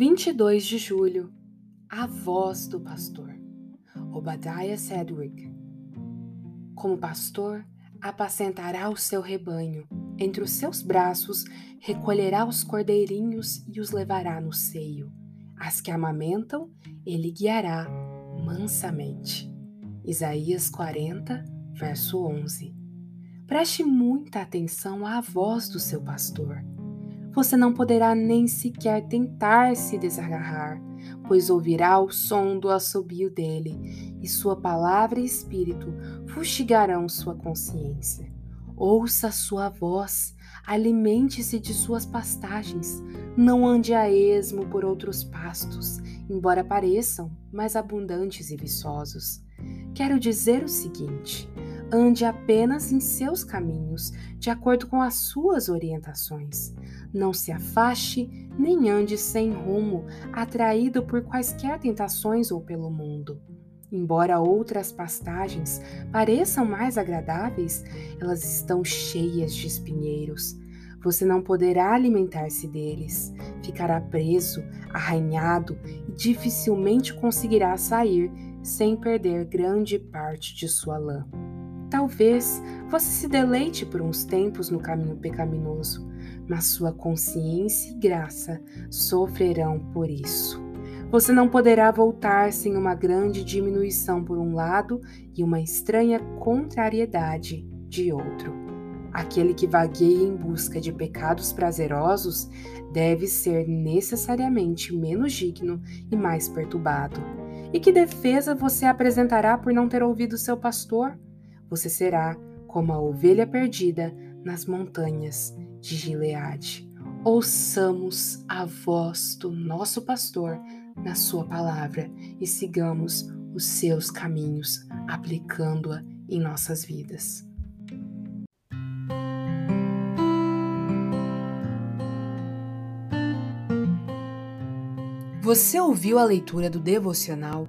22 de julho A voz do pastor Obadiah Sedgwick Como pastor, apacentará o seu rebanho, entre os seus braços recolherá os cordeirinhos e os levará no seio. As que amamentam, ele guiará mansamente. Isaías 40, verso 11. Preste muita atenção à voz do seu pastor você não poderá nem sequer tentar se desagarrar, pois ouvirá o som do assobio dele, e sua palavra e espírito fustigarão sua consciência. Ouça sua voz, alimente-se de suas pastagens, não ande a esmo por outros pastos, embora pareçam mais abundantes e viçosos. Quero dizer o seguinte: ande apenas em seus caminhos, de acordo com as suas orientações. Não se afaste nem ande sem rumo, atraído por quaisquer tentações ou pelo mundo. Embora outras pastagens pareçam mais agradáveis, elas estão cheias de espinheiros. Você não poderá alimentar-se deles, ficará preso, arranhado e dificilmente conseguirá sair sem perder grande parte de sua lã. Talvez você se deleite por uns tempos no caminho pecaminoso, mas sua consciência e graça sofrerão por isso. Você não poderá voltar sem uma grande diminuição por um lado e uma estranha contrariedade de outro. Aquele que vagueia em busca de pecados prazerosos deve ser necessariamente menos digno e mais perturbado. E que defesa você apresentará por não ter ouvido seu pastor? Você será como a ovelha perdida nas montanhas de Gileade. Ouçamos a voz do nosso pastor na sua palavra e sigamos os seus caminhos, aplicando-a em nossas vidas. Você ouviu a leitura do devocional